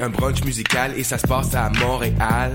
un brunch musical et ça se passe à Montréal.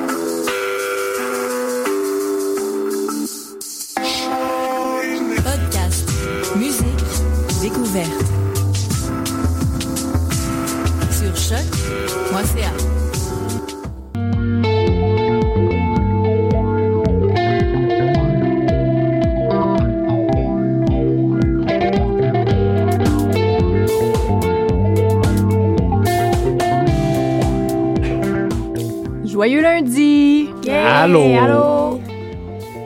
Allô? Allô!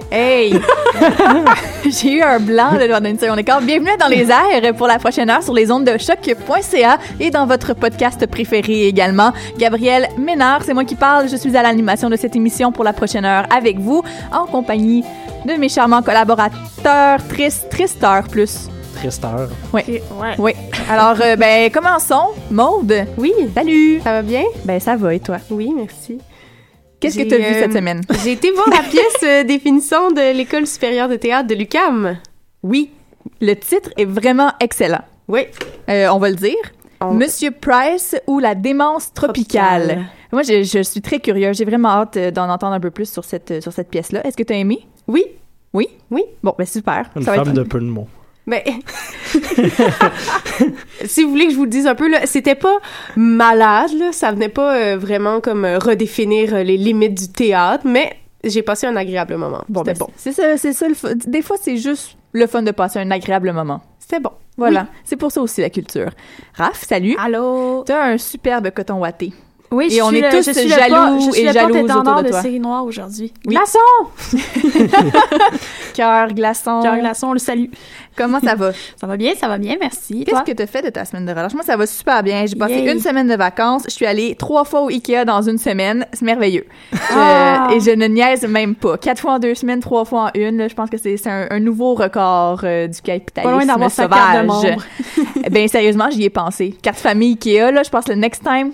Hey! J'ai eu un blanc de une seconde d'écart. Bienvenue dans les airs pour la prochaine heure sur les ondes de choc.ca et dans votre podcast préféré également. Gabrielle Ménard, c'est moi qui parle. Je suis à l'animation de cette émission pour la prochaine heure avec vous en compagnie de mes charmants collaborateurs. Triste, tristeur plus. Tristeur. Oui. Oui. Alors, euh, ben, commençons. Maude. Oui. Salut. Ça va bien? Ben, ça va et toi? Oui, merci. Qu'est-ce que tu as vu euh, cette semaine? J'ai été voir la pièce euh, définition de l'École supérieure de théâtre de l'UCAM. Oui. Le titre est vraiment excellent. Oui. Euh, on va le dire. On- Monsieur Price ou la démence tropicale. Tropicale. Moi, je, je suis très curieuse. J'ai vraiment hâte euh, d'en entendre un peu plus sur cette, euh, sur cette pièce-là. Est-ce que tu as aimé? Oui. Oui? Oui. Bon, ben super. Une Ça va femme être- de peu de mots. Ben, si vous voulez que je vous le dise un peu, là, c'était pas malade, là, ça venait pas euh, vraiment comme euh, redéfinir euh, les limites du théâtre, mais j'ai passé un agréable moment. Bon, c'était ben, bon. C'est ça, c'est ça. le. Des fois, c'est juste le fun de passer un agréable moment. C'était bon. Voilà. C'est pour ça aussi la culture. Raph, salut. Allô? Tu as un superbe coton watté. Oui, Et je on suis est le- tous je suis jaloux je suis et porte-étendard autour de de toi. série noire aujourd'hui. Oui. Glaçon! Cœur, glaçon. Cœur glaçon, on le salue. Comment ça va? Ça va bien, ça va bien, merci. Qu'est-ce que tu as fait de ta semaine de relâche? Moi, ça va super bien. J'ai passé Yay. une semaine de vacances. Je suis allée trois fois au Ikea dans une semaine. C'est merveilleux. Je- Ah. et je ne niaise même pas. Quatre fois en deux semaines, trois fois en une. là, je pense que c'est un, un nouveau record euh, du capitalisme Pas loin d'avoir sa sauvage. de ben sérieusement, j'y ai pensé. Carte famille Ikea, là, je pense que le next time,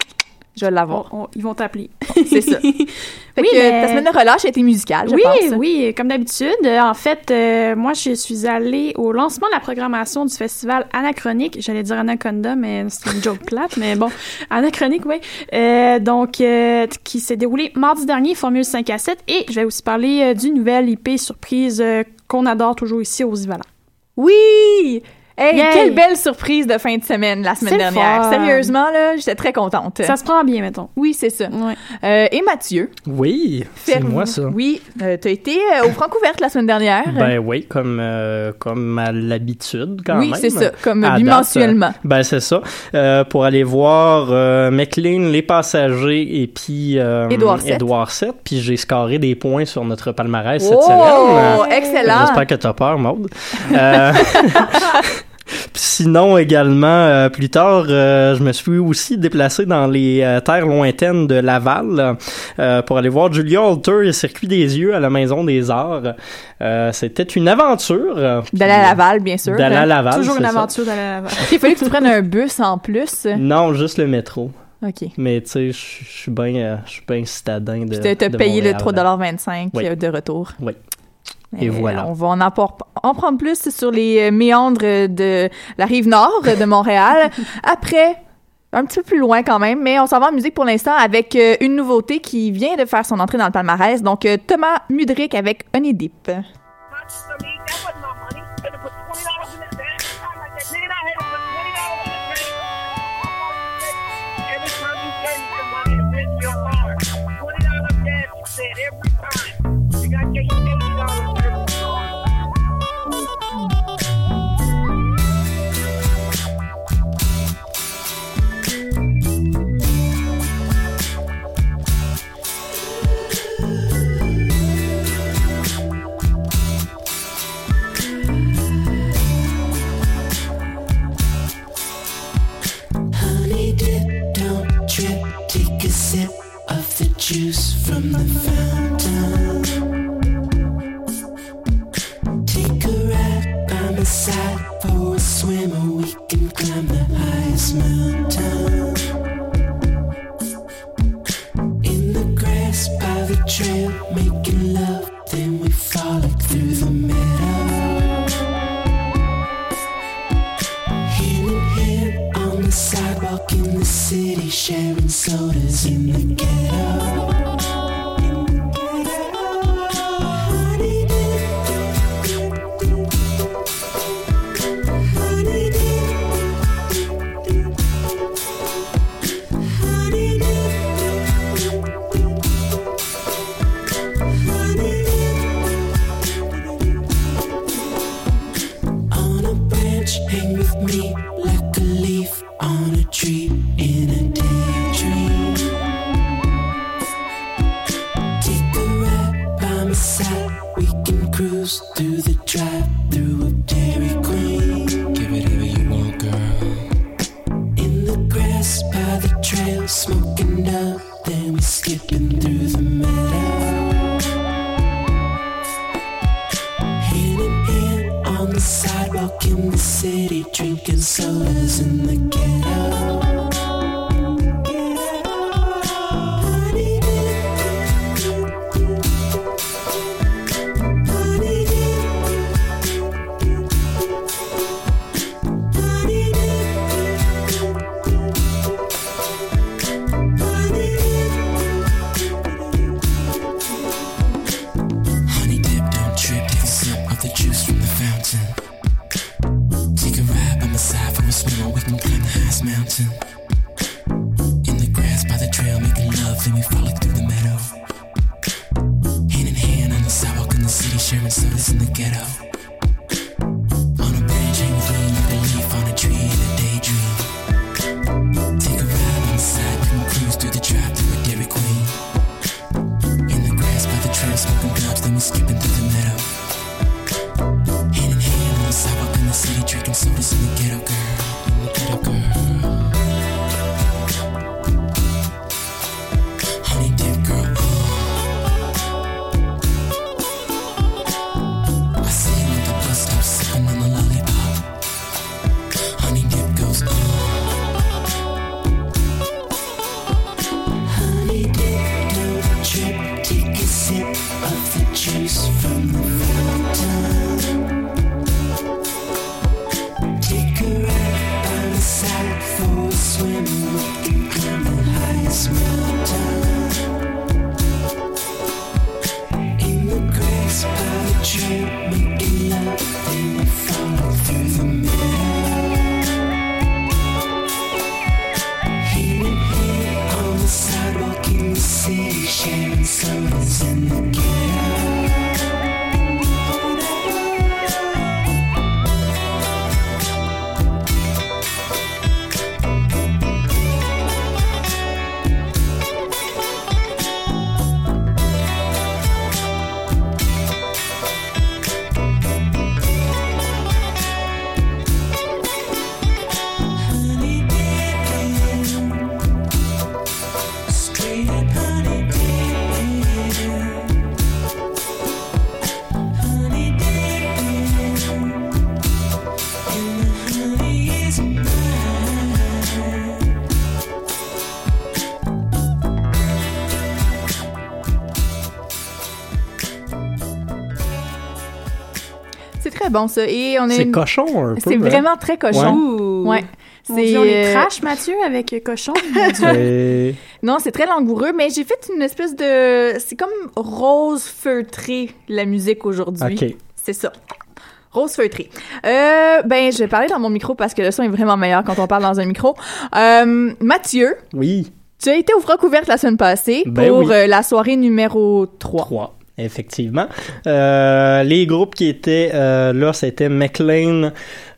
je vais l'avoir. Ils vont t'appeler. C'est ça. Fait Oui, que mais- ta semaine de relâche a été musicale, je oui, pense. oui, comme d'habitude. Euh, En fait, euh, moi, je suis allée au lancement de la programmation du festival Anachronique. J'allais dire Anaconda, mais c'est une joke plate, mais bon, Anachronique, oui. Euh, donc, euh, qui s'est déroulé mardi dernier, Formule 5 à 7. Et je vais aussi parler euh, du nouvel IP surprise qu'on adore toujours ici aux Ivala. Oui! Hey, Yay! quelle belle surprise de fin de semaine la semaine dernière. fun. Sérieusement, là, j'étais très contente. Ça se prend bien, mettons. Oui, c'est ça. Ouais. Euh, et Mathieu, Oui, c'est moi ça. Oui, euh, t'as été euh, au Francouverte la semaine dernière. Ben oui, comme, euh, comme à l'habitude quand oui, même. c'est ça, comme À date, bimensuellement. Ben c'est ça. Euh, pour aller voir euh, McLean, les passagers et puis euh, Édouard VII. Édouard VII. Puis j'ai scoré des points sur notre palmarès cette Oh, semaine. excellent. J'espère que t'as peur, Maude. Sinon, également, euh, plus tard, euh, je me suis aussi déplacé dans les euh, terres lointaines de Laval pour aller voir Julia Alter et Circuit des yeux à la Maison des Arts. C'était une aventure. D'aller à Laval, bien sûr. D'aller à Laval, Toujours une aventure d'aller à Laval. Il fallait que tu prennes un bus en plus. Non, juste le métro. OK. Mais tu sais, je suis bien bien citadin de Puis t'as- payé le Montréal. 3,25 Oui. euh, de retour. Oui. Et voilà. On va en, en prendre plus sur les euh, méandres de la rive nord de Montréal. Après, un petit peu plus loin quand même, mais on s'en va en musique pour l'instant avec euh, une nouveauté qui vient de faire son entrée dans le palmarès. Donc, euh, Thomas Mudrick avec Honey Deep. Sharing sodas in the ghetto. Bon ça. Et on est. C'est cochon un peu. C'est hein? vraiment très cochon. Ouais. Dieu, on est euh, trash, Mathieu, avec cochon. C'est- Non, c'est très langoureux, mais j'ai fait une espèce de. C'est comme rose feutré, la musique aujourd'hui. Ok. C'est ça. Rose feutré. Euh, ben, je vais parler dans mon micro parce que le son est vraiment meilleur quand on parle dans un micro. Euh, Mathieu, Oui. tu as été au Froc ouverte la semaine passée Ben pour oui. euh, la soirée numéro 3. 3. Effectivement. Euh, les groupes qui étaient euh, là, c'était McLean,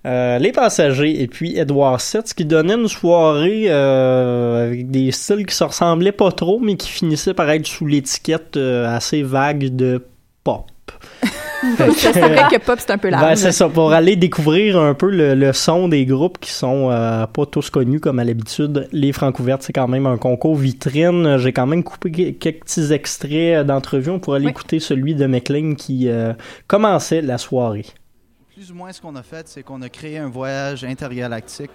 euh, Les Passagers et puis Edward Sept, ce qui donnait une soirée avec des styles qui se ressemblaient pas trop, mais qui finissaient par être sous l'étiquette assez vague de pop. C'est vrai que pop, c'est un peu large. Ben, c'est ça, pour aller découvrir un peu le, le son des groupes qui sont euh, pas tous connus comme à l'habitude. Les Francouvertes, c'est quand même un concours vitrine. J'ai quand même coupé que- quelques petits extraits d'entrevue. On pourrait aller Oui. écouter celui de McLean qui euh, commençait la soirée. Plus moins, ce qu'on a fait, c'est qu'on a créé un voyage intergalactique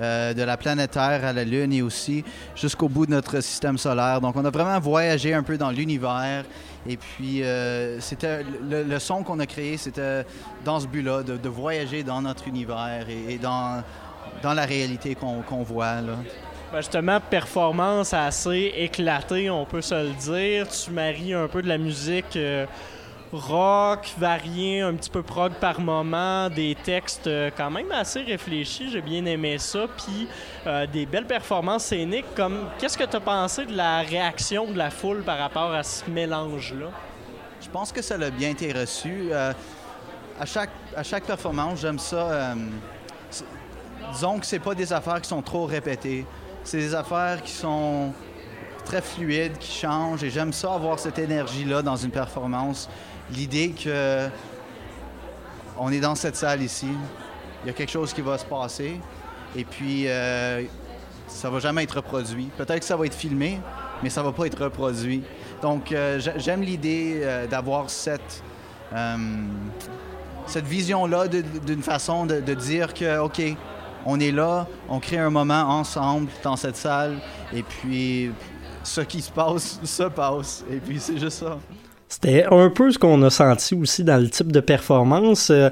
euh, de la planète Terre à la Lune et aussi jusqu'au bout de notre système solaire. Donc, on a vraiment voyagé un peu dans l'univers. Et puis, euh, c'était le, son qu'on a créé, c'était dans ce but-là, de, voyager dans notre univers et, dans, dans la réalité qu'on voit. Ben, justement, performance assez éclatée, on peut se le dire. Tu maries un peu de la musique euh, rock, variée, un petit peu prog par moment, des textes euh, quand même assez réfléchis. J'ai bien aimé ça. Puis euh, des belles performances scéniques. Comme qu'est-ce que tu as pensé de la réaction de la foule par rapport à ce mélange-là? Je pense que ça l'a bien été reçu. Euh, à, chaque, à chaque performance, j'aime ça. disons que c'est pas des affaires qui sont trop répétées. C'est des affaires qui sont très fluides, qui changent. Et j'aime ça avoir cette énergie-là dans une performance. L'idée que on est dans cette salle ici, il y a quelque chose qui va se passer. Et puis, euh, ça va jamais être reproduit. Peut-être que ça va être filmé, mais ça va pas être reproduit. Donc, euh, j'a- j'aime l'idée euh, d'avoir cette, euh, vision-là d'une façon de, de dire que, OK, on est là, on crée un moment ensemble dans cette salle, et puis ce qui se passe, se passe. Et puis, c'est juste ça. C'était un peu ce qu'on a senti aussi dans le type de performance. Euh,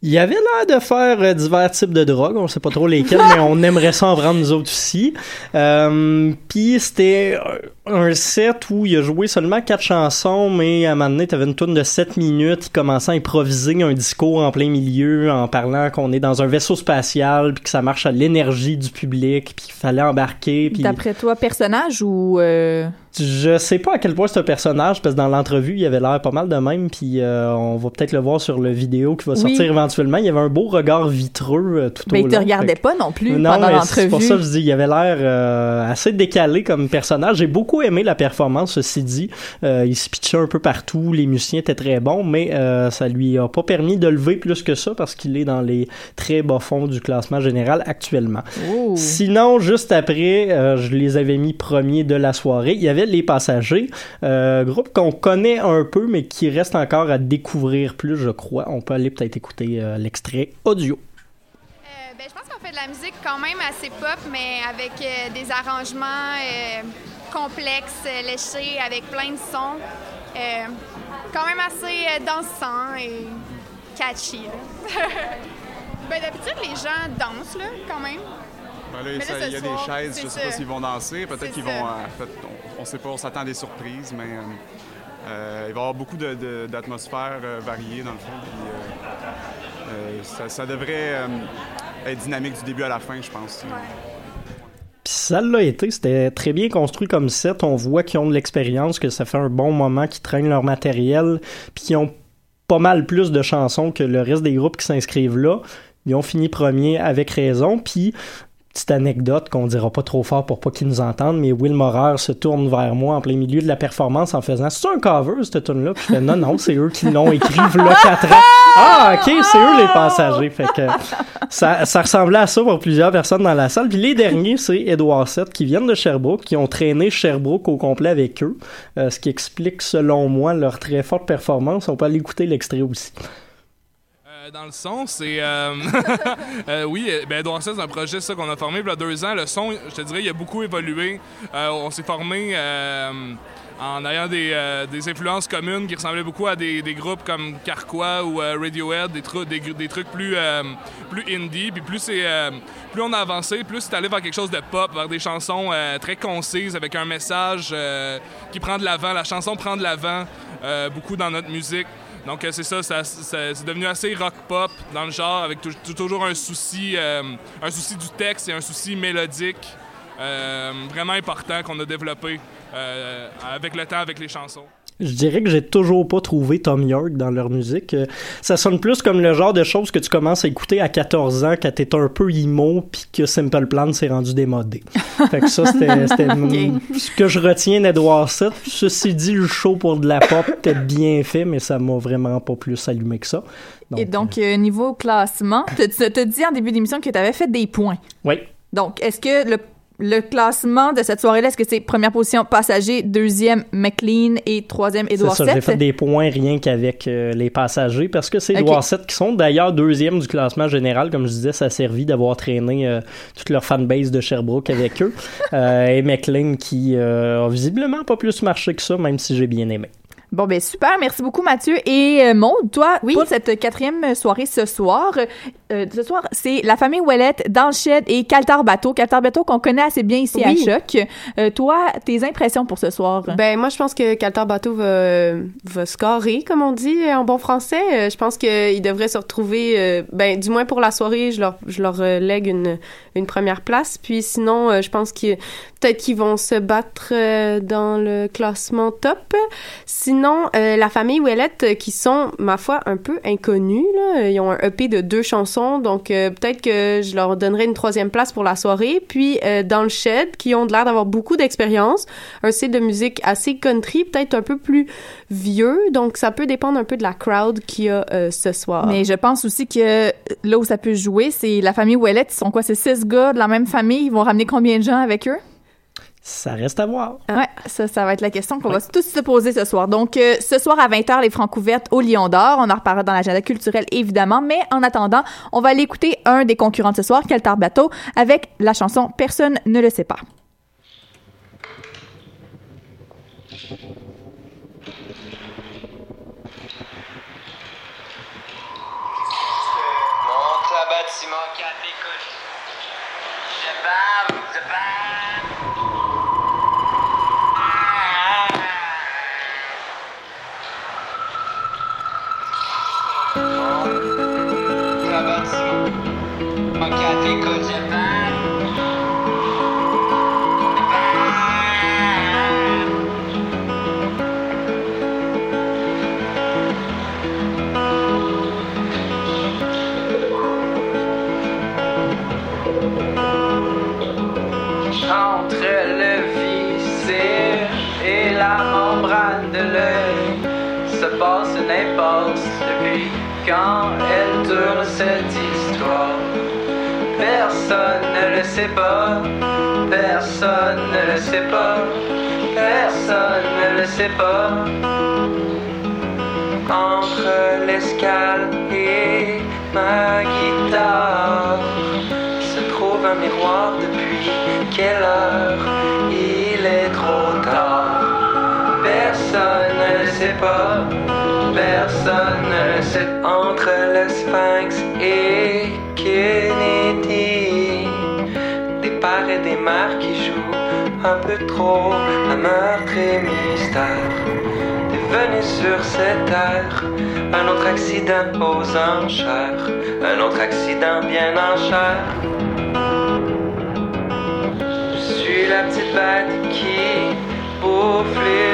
il y avait l'air de faire euh, divers types de drogues, on sait pas trop lesquels, mais on aimerait ça en prendre nous autres aussi. Euh, Puis c'était un- set où il a joué seulement quatre chansons, mais à un moment donné, t'avais une tourne de 7 minutes, il commençait à improviser un discours en plein milieu en parlant qu'on est dans un vaisseau spatial, puis que ça marche à l'énergie du public, puis qu'il fallait embarquer. D'après toi, personnage ou. Je sais pas à quel point c'est un personnage, parce que dans l'entrevue, il avait l'air pas mal de même, puis euh, on va peut-être le voir sur le vidéo qui va Oui. sortir éventuellement. Il y avait un beau regard vitreux euh, tout Ben, au il te long. regardait Fait pas non plus non, pendant mais c'est pour l'entrevue. ça que je dis, il avait l'air euh, assez décalé comme personnage. J'ai beaucoup aimé la performance, ceci dit. Euh, il se pitchait un peu partout, les musiciens étaient très bons, mais euh, ça lui a pas permis de lever plus que ça, parce qu'il est dans les très bas fonds du classement général actuellement. Sinon, juste après, euh, je les avais mis premiers de la soirée. Il y avait Les Passagers, euh, groupe qu'on connaît un peu, mais qui reste encore à découvrir plus, je crois. On peut aller peut-être écouter euh, l'extrait audio. Euh, ben, je pense qu'on fait de la musique quand même assez pop, mais avec euh, des arrangements euh, complexes, léchés, avec plein de sons. Euh, quand même assez euh, dansant et catchy. ben, D'habitude, les gens dansent là, quand même. Ben là, Mais là, ça- ce il y a soir, des chaises, je c'est sais pas s'ils vont danser. Peut-être qu'ils vont. euh, peut- on, sait pas, on s'attend à des surprises, mais euh, euh, il va y avoir beaucoup d'atmosphères euh, variées dans le fond. puis, euh, euh, ça, ça devrait euh, être dynamique du début à la fin, je pense. Puis ça l'a été, c'était très bien construit comme set. On voit qu'ils ont de l'expérience, que ça fait un bon moment qu'ils traînent leur matériel, puis qu'ils ont pas mal plus de chansons que le reste des groupes qui s'inscrivent là. Ils ont fini premier avec raison, puis petite anecdote qu'on dira pas trop fort pour pas qu'ils nous entendent, mais Will Morer se tourne vers moi en plein milieu de la performance en faisant C'est un cover cette tune là Puis je fais Non, non, c'est eux qui l'ont écrit là 4 ans. Ah, ok, c'est eux les passagers. Fait que ça, ça ressemblait à ça pour plusieurs personnes dans la salle. Puis les derniers, c'est Edouard Seth qui viennent de Sherbrooke, qui ont traîné Sherbrooke au complet avec eux, euh, ce qui explique selon moi leur très forte performance. On peut aller écouter l'extrait aussi. Euh, Dans le son, c'est. euh, euh, oui, ben, Edouard c'est un projet ça, qu'on a formé il y a deux ans. Le son, je te dirais, il a beaucoup évolué. On s'est formé en ayant des, influences communes qui ressemblaient beaucoup à des, groupes comme Carquois ou Radiohead, des, des, trucs plus, indie. Puis plus, plus on a avancé, plus c'est allé vers quelque chose de pop, vers des chansons très concises avec un message qui prend de l'avant. La chanson prend de l'avant beaucoup dans notre musique. Donc euh, c'est ça, ça- c'est devenu assez rock pop dans le genre avec tou- tou- toujours un souci, euh, un souci du texte et un souci mélodique euh, vraiment important qu'on a développé avec le temps, avec les chansons. Je dirais que j'ai toujours pas trouvé Tom York dans leur musique. Euh, Ça sonne plus comme le genre de choses que tu commences à écouter à 14 ans quand t'es un peu emo puis que Simple Plan s'est rendu démodé. fait que ça, c'était m- ce que je retiens d'Edward 7. Ceci dit, le show pour de la pop était bien fait, mais ça m'a vraiment pas plus allumé que ça. Et donc, euh, niveau classement, tu as dit en début d'émission que tu avais fait des points. Oui. Donc, est-ce que le, le classement de cette soirée-là, est-ce que c'est première position Passager, deuxième McLean et troisième Edouard ça, VII? j'ai fait des points rien qu'avec euh, les passagers parce que c'est. Edouard 7 qui sont d'ailleurs deuxième du classement général. Comme je disais, ça a servi d'avoir traîné euh, toute leur fanbase de Sherbrooke avec eux. Euh, et McLean qui euh, a visiblement pas plus marché que ça, même si j'ai bien aimé. Bon, ben super. Merci beaucoup, Mathieu. Et euh, toi, pour cette quatrième soirée ce soir, euh, ce soir, c'est la famille Ouellette, Dans le Shed et Caltar Bateau. Caltar Bateau qu'on connaît assez bien ici Oui. à Choc. Euh, toi, tes impressions pour ce soir? Ben moi je pense que Caltar Bateau va va scorer comme on dit en bon français. Euh, Je pense qu'ils devraient se retrouver euh, ben du moins pour la soirée, je leur je leur euh, lègue une une première place puis sinon euh, je pense que peut-être qu'ils vont se battre euh, dans le classement top. Sinon euh, la famille Ouellette euh, qui sont ma foi un peu inconnus là, ils ont un EP de deux chansons donc euh, peut-être que je leur donnerai une troisième place pour la soirée puis euh, dans le shed qui ont l'air d'avoir beaucoup d'expérience, un style de musique assez country, peut-être un peu plus vieux, donc ça peut dépendre un peu de la crowd qu'il y a euh, ce soir. Mais je pense aussi que là où ça peut jouer, c'est la famille Ouellette. Ils sont quoi? C'est six gars de la même famille. Ils vont ramener combien de gens avec eux? Ça reste à voir. Ouais, ça, ça va être la question qu'on va tous se poser ce soir. Donc, euh, ce soir à 20h, les francs ouvertes au Lion d'Or. On en reparlera dans l'agenda culturel, évidemment. Mais en attendant, on va aller écouter un des concurrents de ce soir, Caltar Bateau, avec la chanson Personne ne le sait pas. Passe n'importe depuis quand elle tourne cette histoire. Personne ne le sait pas, personne ne le sait pas, personne ne le sait pas. Entre l'escale et ma guitare se trouve un miroir depuis quelle heure il est trop tard. Personne ne le sait pas, personne ne sait. Entre le Sphinx et Kennedy, des pères et des mères qui jouent un peu trop à meurtre et mystère. Venu sur cette terre, un autre accident aux enchères, un autre accident bien en chair. Je suis la petite bête qui bouffe les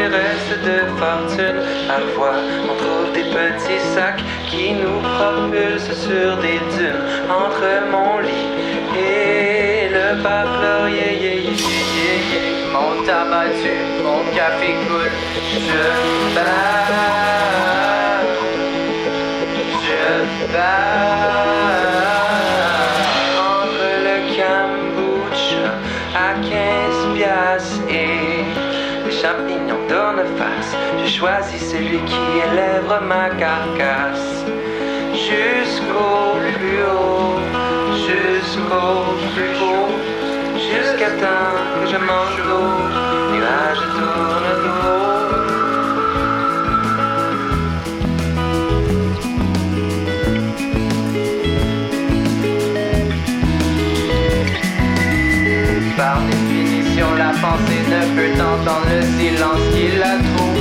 de fortune. Parfois, on trouve des petits sacs qui nous propulsent sur des dunes entre mon lit et le pape laurier. Mon tabac mon café coule, je bats, je bats choisis celui qui élève ma carcasse jusqu'au plus haut, jusqu'au plus haut, jusqu'à temps que je mange l'eau, nuage tourne de. Par définition, la pensée ne peut entendre le silence qui la trouve.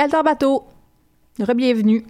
Caltar Bateau. Re-bienvenue.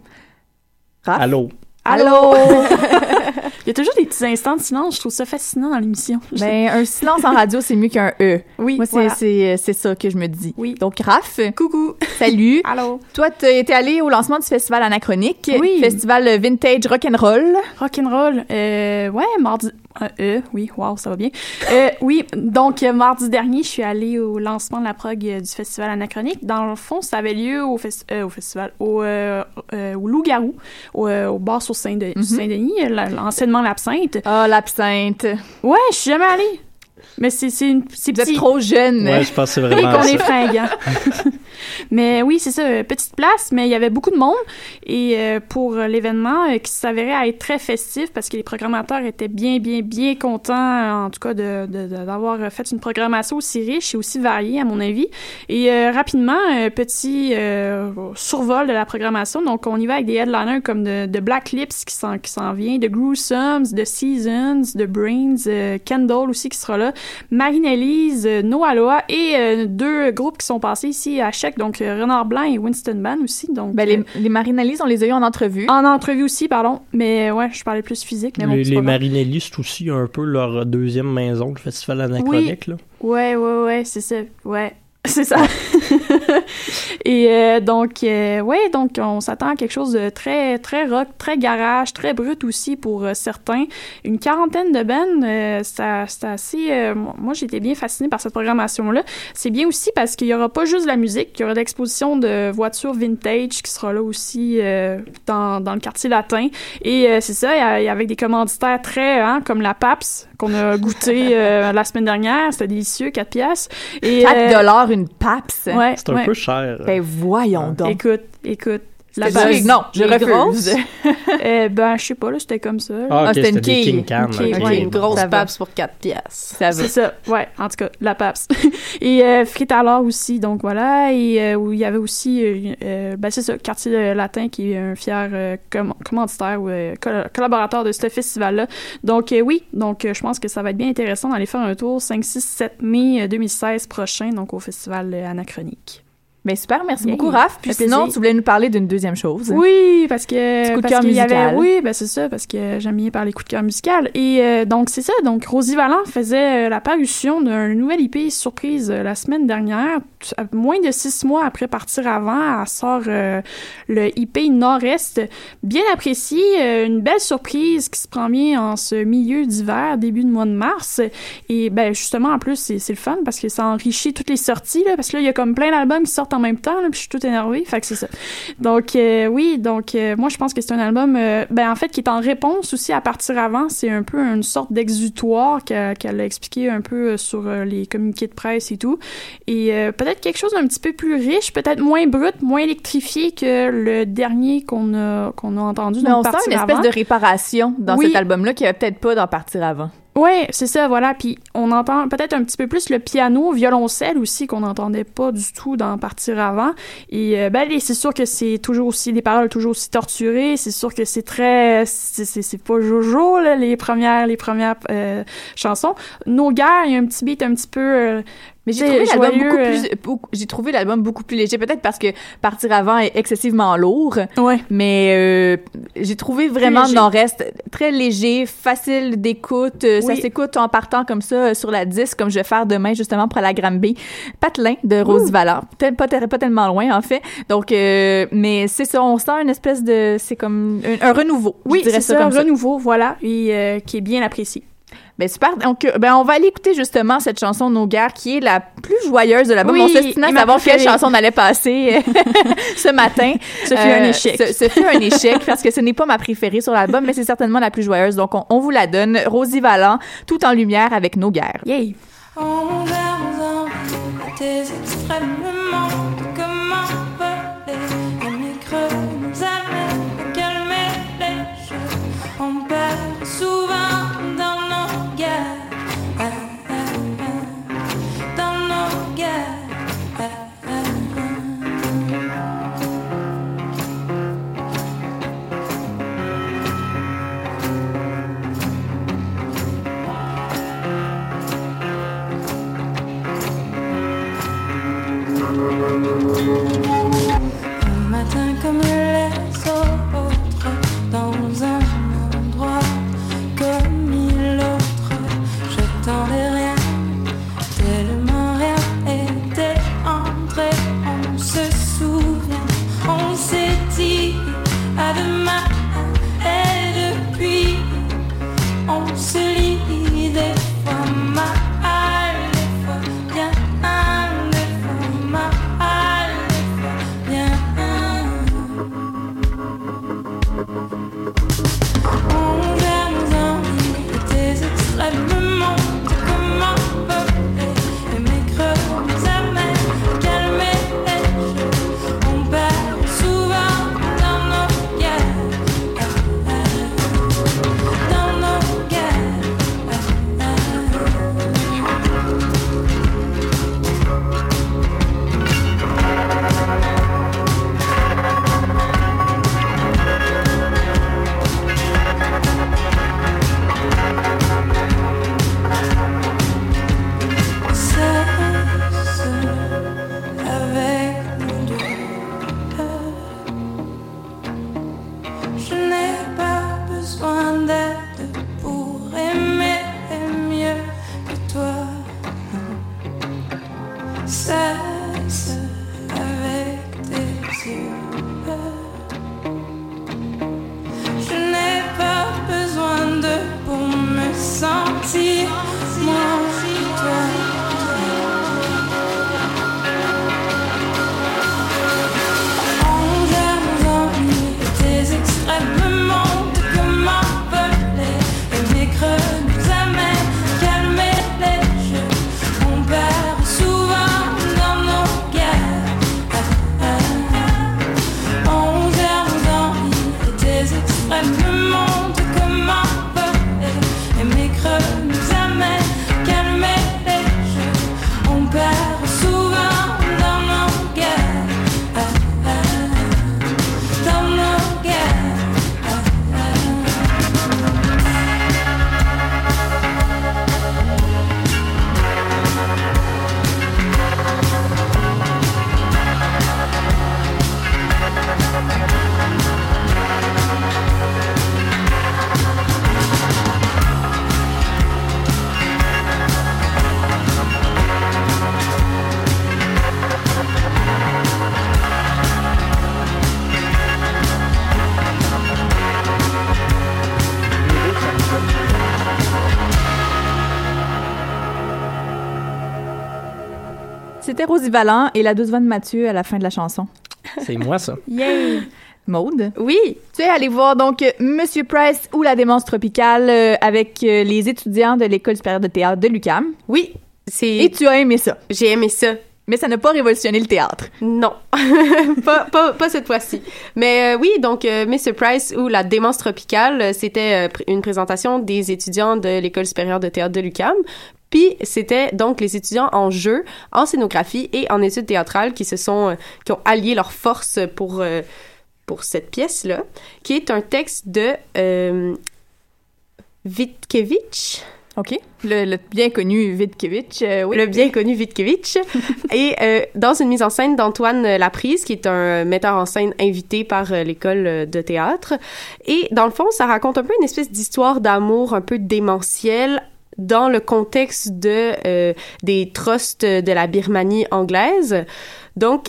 Raph? Allô? Allô? Il y a toujours des petits instants de silence, je trouve ça fascinant dans l'émission. Ben, un silence en radio, c'est mieux qu'un E. Oui, Moi, c'est voilà. c'est- c'est ça que je me dis. Oui. Donc, Raph? Coucou. Salut. Allô. Toi, tu étais allé au lancement du festival Anachronique. Oui. Festival Vintage Rock'n'Roll. Rock'n'roll, euh, ouais, mardi... Euh, euh, oui, wow, ça va bien. Euh, oui, donc euh, mardi dernier, je suis allée au lancement de la prog euh, du festival Anachronique. Dans le fond, ça avait lieu au, fes- euh, au festival, au, euh, euh, au Loup-Garou, au, euh, au bar sur Mhm. Saint-Denis, l'anciennement l'absinthe. Ah, l'absinthe. Ouais, je suis jamais allée. Mais c'est c'est une c'est Vous êtes petit. trop jeune. Ouais, je pense que c'est vraiment qu'on est fringant. mais oui, c'est ça, euh, petite place, mais il y avait beaucoup de monde. Et euh, pour euh, l'événement, qui s'avérait à être très festif, parce que les programmateurs étaient bien, bien, bien contents, en tout cas, de- de- de- d'avoir fait une programmation aussi riche et aussi variée, à mon avis. Et euh, rapidement, petit survol de la programmation. Donc, on y va avec des headliners comme de, Black Lips qui s'en, vient, de Gruesomes, de Seasons, de Brains, Kendall aussi qui sera là, Marine-Elise, euh, Noah Loa et deux groupes qui sont passés ici à Donc euh, Renard Blanc et Winston Band aussi. Donc, Ben, les, les Marinalies, on les a eu en entrevue. En entrevue aussi, pardon. Mais ouais, je parlais plus physique. Mais bon, les les. Marinelli, c'est aussi un peu leur deuxième maison, le festival anachronique. Là. Ouais, ouais, ouais, c'est ça. Ouais. C'est ça. Et euh, donc, euh, ouais, donc on s'attend à quelque chose de très, très rock, très garage, très brut aussi pour euh, certains. Une quarantaine de bands, euh, ça- c'est assez. euh, moi, j'étais bien fascinée par cette programmation-là. C'est bien aussi parce qu'il y aura pas juste de la musique, il y aura l'exposition de voitures vintage qui sera là aussi euh, dans, dans le quartier latin. Et euh, c'est ça, il y a- il y a avec des commanditaires très, hein, comme la PAPS qu'on a goûté euh, la semaine dernière, c'était délicieux, 4 piastres. Et, 4 euh, dollars une PAPS. Ouais, C'est un ouais. peu cher. Ben, voyons donc. Écoute, écoute. C'était du- non, je refuse. euh, ben, je sais pas, là, c'était comme ça. Ah, Ah, c'était une quille. King Can. Ouais, une grosse. PAPS pour 4 piastres. Ça. C'est ça, ouais, en tout cas, la PAPS. et euh, Frites à l'or aussi, donc voilà. Et euh, où il y avait aussi, euh, euh, ben c'est ça, Quartier Latin qui est un fier euh, comm- commanditaire ou euh, col- collaborateur de ce festival-là. Donc euh, oui, donc euh, je pense que ça va être bien intéressant d'aller faire un tour 5, 6, 7 mai euh, 2016 prochain, donc au festival Anachronique. Ben, super, merci beaucoup, Raph. Puis sinon, plaisir. tu voulais nous parler d'une deuxième chose. Oui, parce que coup de parce cœur qu'il y avait oui, ben c'est ça parce que j'aime bien parler coup de cœur musical et euh, donc c'est ça donc Rosie Vallant faisait euh, la parution d'un nouvel IP surprise euh, la semaine dernière moins de six mois après partir avant elle sort le IP Nord-Est bien apprécié une belle surprise qui se prend bien en ce milieu d'hiver début de mois de mars et ben justement en plus c'est c'est le fun parce que ça enrichit toutes les sorties là parce que là il y a comme plein d'albums qui sortent en même temps là, puis je suis toute énervée fait que c'est ça donc euh, oui, donc euh, moi je pense que c'est un album, euh, ben en fait qui est en réponse aussi à partir avant. C'est un peu une sorte d'exutoire qu'elle a expliqué un peu sur les communiqués de presse et tout. Et peut-être quelque chose d'un petit peu plus riche, peut-être moins brut, moins électrifié que le dernier qu'on a qu'on a entendu. Mais on sent une espèce avant. de réparation dans Oui. cet album-là qu'il n'y avait peut-être pas dans Partir avant. Ouais, c'est ça, voilà. Puis on entend peut-être un petit peu plus le piano, violoncelle aussi, qu'on n'entendait pas du tout dans Partir avant. Et euh, ben, les- c'est sûr que c'est toujours aussi des paroles toujours aussi torturées. C'est sûr que c'est très, c'est pas Jojo là, les premières, les premières euh, chansons. Nos guerres, il y a un petit beat un petit peu. euh, Mais j'ai trouvé l'album beaucoup euh, plus, beaucoup- j'ai trouvé l'album beaucoup plus léger, peut-être parce que Partir avant est excessivement lourd. Ouais. Mais euh, j'ai trouvé vraiment. Nord-Est très léger, facile d'écoute. Euh, Ça Oui. s'écoute en partant comme ça euh, sur la 10, comme je vais faire demain justement pour la Granby. Patelin de Rose. Tel- Pas, pas tellement loin en fait. Donc, euh, mais c'est ça, on sent une espèce de, c'est comme un, un renouveau. Oui, c'est ça, ça, comme ça. renouveau, voilà, et euh, qui est bien apprécié. Ben super. Donc, euh, ben on va aller écouter justement cette chanson Nos guerres qui est la plus joyeuse de l'album. Oui, on à ma savoir quelle chanson on allait passer euh, ce matin. Ce fut un échec. Ce, ce fut un échec parce que ce n'est pas ma préférée sur l'album, mais c'est certainement la plus joyeuse. Donc, on, on vous la donne. Rosie Vallant, tout en lumière avec Nos guerres. Yay! On verra tes extrêmement comment voler et mes creux nous amènent à calmer les jeux. On perd souvent Un C'était Rosie et la douce voix de Mathieu à la fin de la chanson. C'est moi, ça. Yay! Maude? Oui. Tu es allé voir donc Monsieur Price ou la démence tropicale euh, avec euh, les étudiants de l'école supérieure de théâtre de l'UCAM. Oui. C'est... Et tu as aimé ça? J'ai aimé ça. Mais ça n'a pas révolutionné le théâtre. Non, pas, pas, pas cette fois-ci. Mais euh, oui, donc euh, Miss Surprise ou la démence tropicale, c'était euh, pr- une présentation des étudiants de l'école supérieure de théâtre de l'UQAM. Puis c'était donc les étudiants en jeu, en scénographie et en études théâtrales qui se sont, euh, qui ont allié leurs forces pour euh, pour cette pièce-là, qui est un texte de euh, Witkevitch. OK. Le, le bien connu Witkevitch, euh, oui. Le bien connu Witkevitch. et euh, dans une mise en scène d'Antoine Laprise, qui est un metteur en scène invité par euh, l'école de théâtre. Et dans le fond, ça raconte un peu une espèce d'histoire d'amour un peu démentielle dans le contexte de euh, des trusts de la Birmanie anglaise. Donc,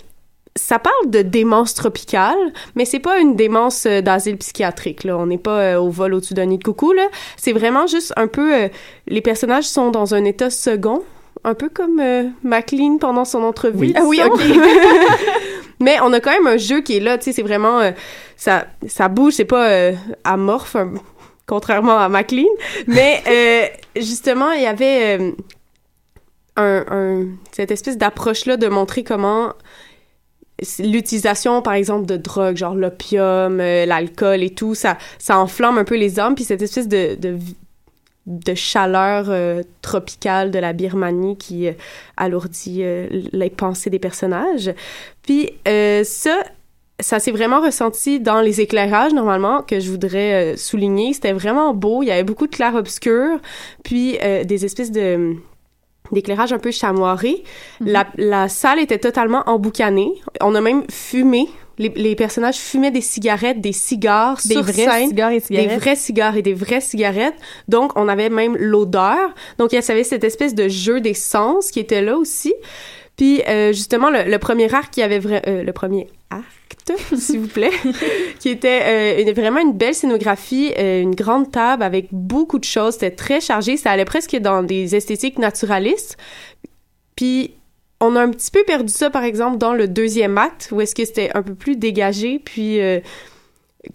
ça parle de démence tropicale, mais c'est pas une démence euh, d'asile psychiatrique. Là. On n'est pas euh, au vol au-dessus d'un nid de coucou. Là. C'est vraiment juste un peu... euh, les personnages sont dans un état second, un peu comme euh, MacLean pendant son entrevue. Oui. Ah oui, OK. mais on a quand même un jeu qui est là, tu sais, c'est vraiment... euh, ça, ça bouge, c'est pas euh, amorphe, un- contrairement à MacLean. Mais euh, justement, il y avait... euh, un, cette espèce d'approche-là de montrer comment l'utilisation, par exemple, de drogues, genre l'opium, euh, l'alcool et tout, ça, ça enflamme un peu les hommes, puis cette espèce de, de, de chaleur tropicale de la Birmanie qui alourdit les pensées des personnages. Puis ça, ça s'est vraiment ressenti dans les éclairages, normalement, que je voudrais euh, souligner. C'était vraiment beau. Il y avait beaucoup de clair-obscur, puis euh, des espèces de d'éclairage un peu chamoiré. la, la salle était totalement emboucanée. On a même fumé. Les, les personnages fumaient des cigarettes, des cigares Des sur vrais scène. cigares et cigarettes. Des vrais cigares et des vraies cigarettes. Donc, on avait même l'odeur. Donc, il y avait cette espèce de jeu des sens qui était là aussi. Puis, euh, justement, le, le premier arc, qui avait vra- euh, le premier s'il vous plaît, qui était euh, vraiment une belle scénographie, euh, une grande table avec beaucoup de choses. C'était très chargé. Ça allait presque dans des esthétiques naturalistes. Puis, on a un petit peu perdu ça, par exemple, dans le deuxième acte, où est-ce que c'était un peu plus dégagé, puis euh,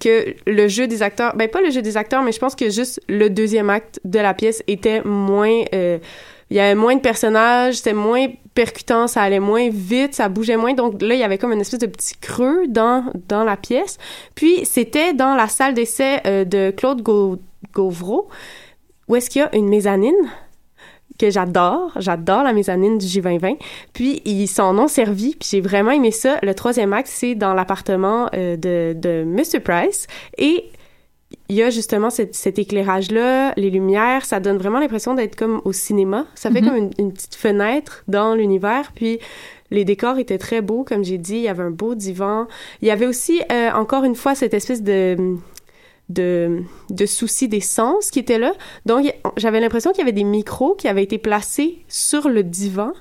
que le jeu des acteurs, ben pas le jeu des acteurs, mais je pense que juste le deuxième acte de la pièce était moins, il y avait moins de personnages, c'était moins percutant, ça allait moins vite, ça bougeait moins, donc là il y avait comme une espèce de petit creux dans la pièce. Puis c'était dans la salle d'essai euh, de Claude Gau- Gauvreau, où est-ce qu'il y a une mezzanine que j'adore. J'adore la mezzanine du J2020. Puis, ils s'en ont servi, puis j'ai vraiment aimé ça. Le troisième acte, c'est dans l'appartement euh, de Mr. Price. Et il y a justement cet, cet éclairage-là, les lumières, ça donne vraiment l'impression d'être comme au cinéma. Ça fait Mhm. comme une, une petite fenêtre dans l'univers. Puis, les décors étaient très beaux, comme j'ai dit. Il y avait un beau divan. Il y avait aussi, euh, encore une fois, cette espèce de de, de souci des sens qui était là. Donc, j'avais l'impression qu'il y avait des micros qui avaient été placés sur le divan.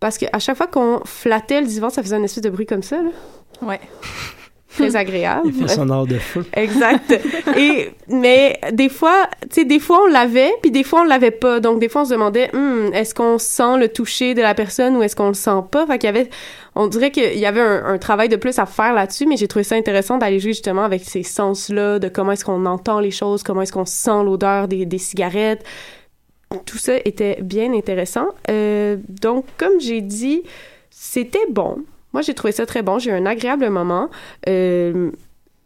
Parce qu'à chaque fois qu'on flattait le divan, ça faisait une espèce de bruit comme ça. Là. Ouais. Très agréable. Effet sonore de feu. Exact. Et mais des fois, tu sais, des fois on l'avait, puis des fois on l'avait pas. Donc des fois on se demandait, Hum, est-ce qu'on sent le toucher de la personne ou est-ce qu'on le sent pas? Fait qu'il y avait, on dirait qu'il y avait un, un travail de plus à faire là-dessus, mais j'ai trouvé ça intéressant d'aller jouer justement avec ces sens-là, de comment est-ce qu'on entend les choses, comment est-ce qu'on sent l'odeur des, des cigarettes. Tout ça était bien intéressant. Euh, donc comme j'ai dit, c'était bon. Moi, j'ai trouvé ça très bon. J'ai eu un agréable moment. Euh,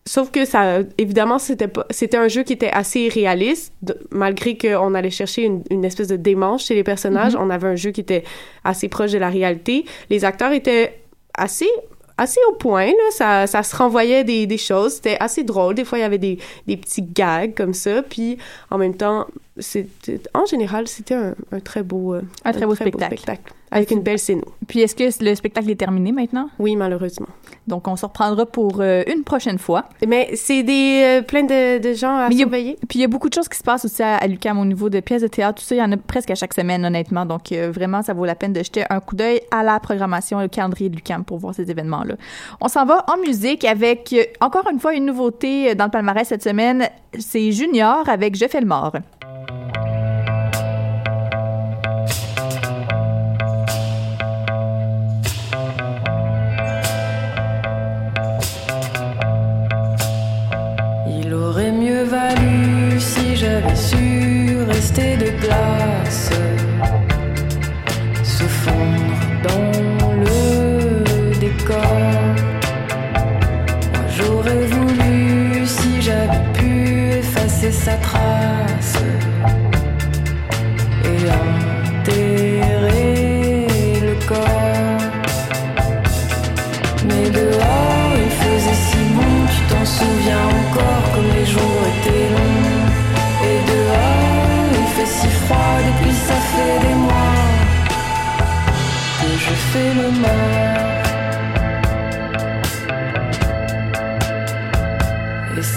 sauf que ça, évidemment, c'était pas, c'était un jeu qui était assez réaliste, de- malgré qu'on allait chercher une, une espèce de démence chez les personnages. Mhm. On avait un jeu qui était assez proche de la réalité. Les acteurs étaient assez assez au point là ça, ça se renvoyait des, des choses c'était assez drôle des fois il y avait des, des petits gags comme ça puis en même temps en général c'était un, un très beau euh, Un très beau spectacle. Avec une belle scène Puis est-ce que le spectacle est terminé maintenant? Oui, malheureusement. Donc on se reprendra pour euh, une prochaine fois. Mais c'est des euh, plein de, de gens à Mais il y a- surveiller. Puis il y a beaucoup de choses qui se passent aussi à, à l'UQAM au niveau de pièces de théâtre, tout ça, il y en a presque à chaque semaine, honnêtement. Donc euh, vraiment, ça vaut la peine de jeter un coup d'œil à la programmation, le calendrier de l'UQAM pour voir ces événements-là. On s'en va en musique avec, euh, encore une fois, une nouveauté dans le palmarès cette semaine. C'est Junior avec Je fais le mort.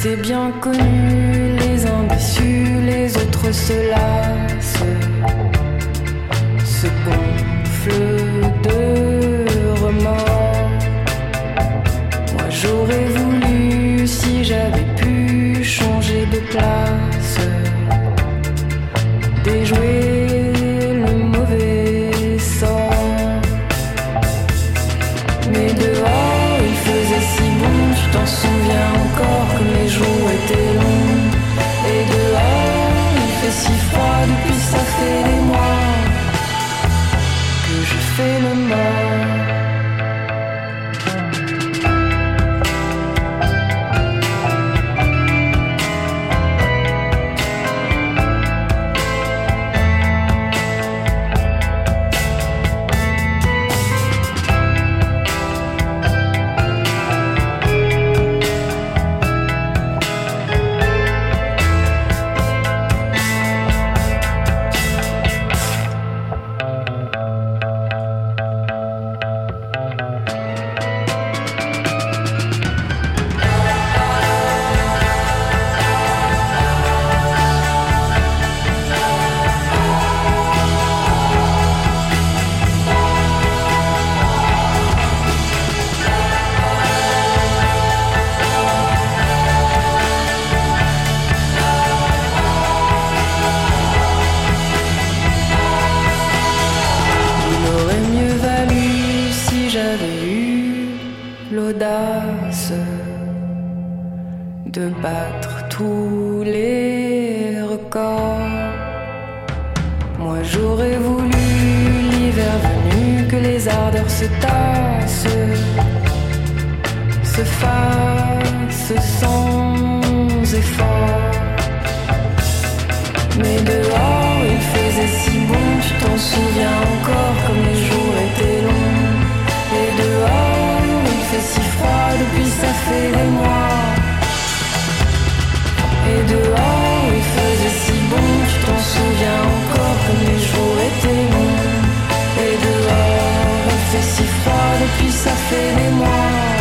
C'est bien connu, les uns déçus, les autres se lassent, se gonflent de remords. Moi j'aurais voulu, si j'avais pu, changer de place. Moi j'aurais voulu l'hiver venu que les ardeurs se tassent, se fassent sans effort. Mais dehors il faisait si bon, tu t'en souviens encore comme les jours étaient longs. Et dehors il fait si froid depuis ça fait des mois. Et dehors il faisait si bon, tu t'en souviens encore comme les jours étaient longs. Et dehors, il fait si froid depuis ça fait des mois.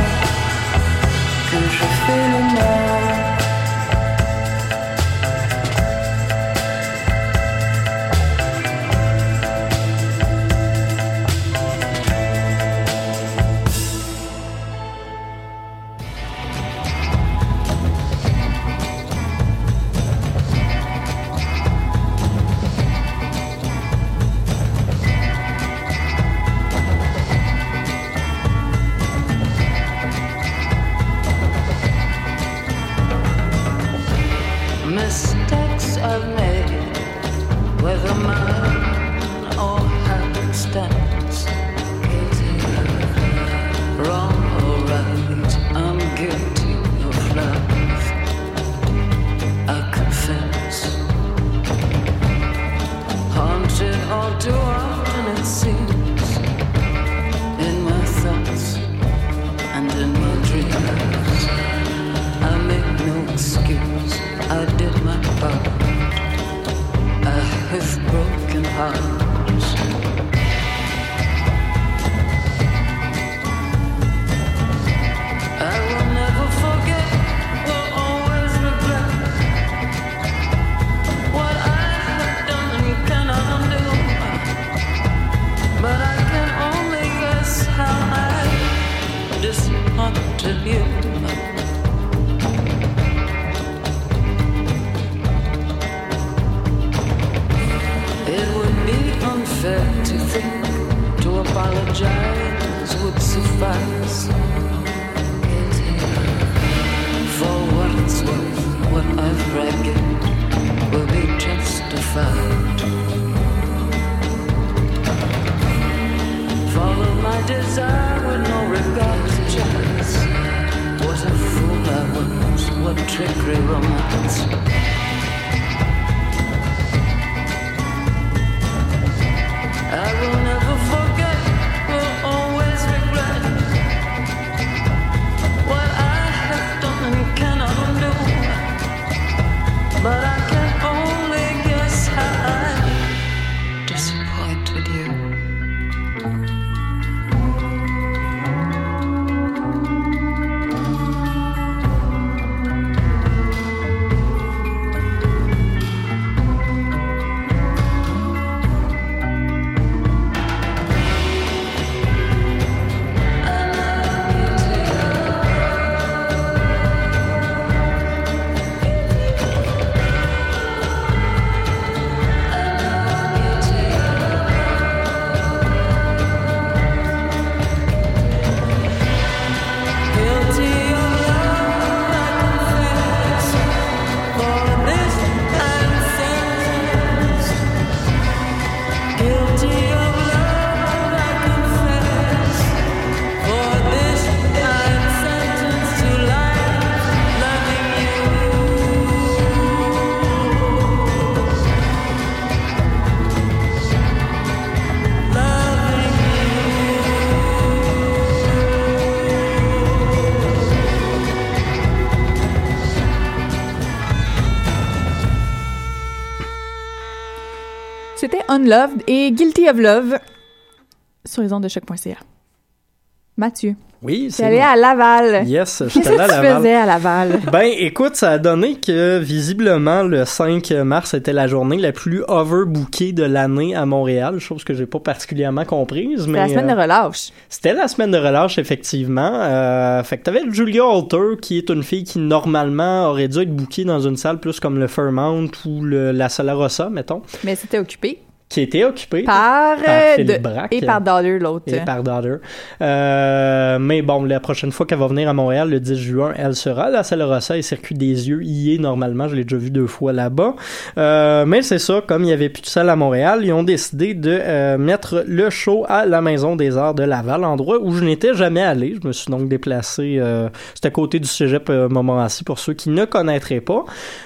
Unloved et Guilty of Love sur les ondes de choc.ca. Mathieu. Oui, c'est allé à Laval. Yes, Qu'est-ce j'étais que allé à tu Laval. faisais à Laval? Ben, écoute, ça a donné que visiblement le 5 mars était la journée la plus overbookée de l'année à Montréal, chose que j'ai pas particulièrement comprise. C'était la semaine euh, de relâche. C'était la semaine de relâche, effectivement. Euh, fait que t'avais Julia Alter, qui est une fille qui, normalement, aurait dû être bookée dans une salle plus comme le Fairmount ou le, la Sala Rossa, mettons, Mais c'était occupé qui était occupée par, par euh, Philippe de- Braque. et par Daughter, l'autre. et par Daughter. Euh, mais bon, la prochaine fois qu'elle va venir à Montréal, le 10 juin, elle sera à la Salle Rossa et Circuit des Yeux. Y est normalement, je l'ai déjà vu deux fois là-bas. Euh, mais c'est ça, comme il n'y avait plus de salle à Montréal, ils ont décidé de euh, mettre le show à la Maison des Arts de Laval, endroit où je n'étais jamais allé. Je me suis donc déplacé, euh, c'est à côté du cégep euh, Montmorency pour ceux qui ne connaîtraient pas.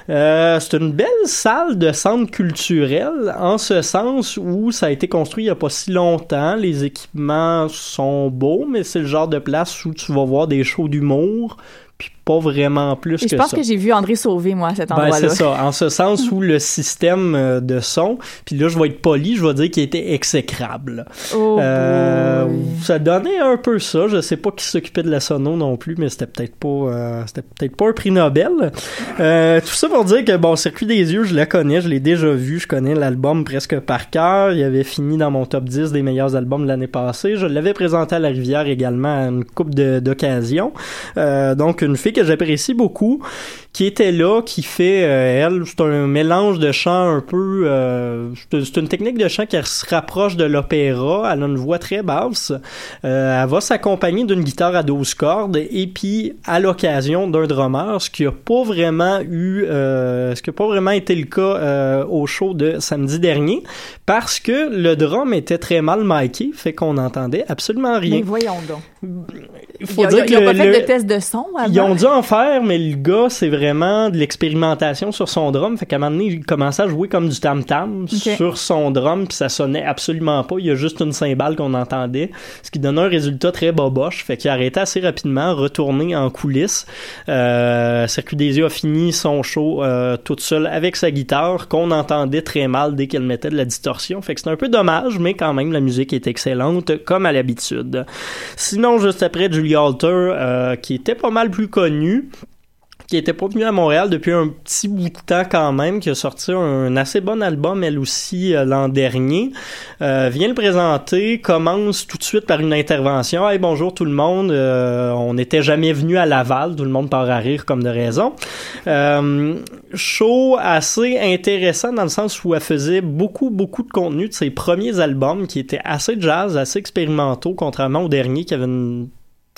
Euh, c'est une belle salle de centre culturel en ce sens où ça a été construit il n'y a pas si longtemps. Les équipements sont beaux, mais c'est le genre de place où tu vas voir des shows d'humour, puis pas vraiment plus Et que je pense ça. que j'ai vu André Sauvé, moi, à cet Ben, endroit-là. c'est ça. En ce sens où le système euh, de son, puis là, je vais être poli, je vais dire qu'il était exécrable. Oh Euh, ça donnait un peu ça. Je sais pas qui s'occupait de la sono non plus, mais c'était peut-être pas, euh, c'était peut-être pas un prix Nobel. Euh, tout ça pour dire que bon, Circuit des yeux, je la connais, je l'ai déjà vu, je connais l'album presque par cœur. Il avait fini dans mon top 10 des meilleurs albums de l'année passée. Je l'avais présenté à la Rivière également à une coupe d'occasions. Donc une fille que j'apprécie beaucoup, qui était là, qui fait, euh, elle, c'est un mélange de chant un peu, euh, c'est une technique de chant qui se rapproche de l'opéra. Elle a une voix très basse. Euh, elle va s'accompagner d'une guitare à 12 cordes et puis à l'occasion d'un drummer, ce qui a pas vraiment eu, ce qui a pas vraiment été le cas au show de samedi dernier, parce que le drum était très mal miké, fait qu'on n'entendait absolument rien. Mais voyons donc. Il faut Ils dire ils que pas le- fait de test de son avant? ils ont dû en faire, mais le gars, c'est vraiment de l'expérimentation sur son drum. Fait qu'à un moment donné, il commençait à jouer comme du tam-tam sur son drum, puis ça sonnait absolument pas. Il y a juste une cymbale qu'on entendait, ce qui donnait un résultat très boboche. Fait qu'il a arrêté assez rapidement, retourné en coulisses. Euh, Circuit des yeux a fini son show euh, toute seule avec sa guitare, qu'on entendait très mal dès qu'elle mettait de la distorsion. Fait c'est un peu dommage, mais quand même, la musique est excellente, comme à l'habitude. Sinon, juste après, Julie Alter, euh, qui était pas mal plus connue, qui était pas venue à Montréal depuis un petit bout de temps quand même, qui a sorti un assez bon album elle aussi euh, l'an dernier, euh, vient le présenter, commence tout de suite par une intervention. Hey bonjour tout le monde, euh, on n'était jamais venu à Laval, tout le monde part à rire comme de raison. Euh, show assez intéressant dans le sens où elle faisait beaucoup beaucoup de contenu de ses premiers albums qui étaient assez jazz, assez expérimentaux, contrairement au dernier qui avait une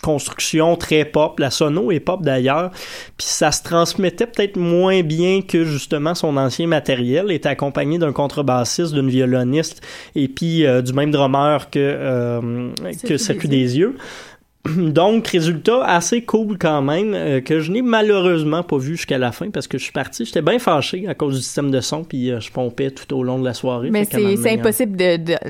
construction très pop, la sono est pop d'ailleurs, puis ça se transmettait peut-être moins bien que justement son ancien matériel, était accompagné d'un contrebassiste, d'une violoniste et puis euh, du même drummer que euh, que Circuit des yeux. Donc, résultat assez cool quand même, euh, que je n'ai malheureusement pas vu jusqu'à la fin parce que je suis parti. J'étais bien fâché à cause du système de son, puis euh, je pompais tout au long de la soirée. Mais c'est impossible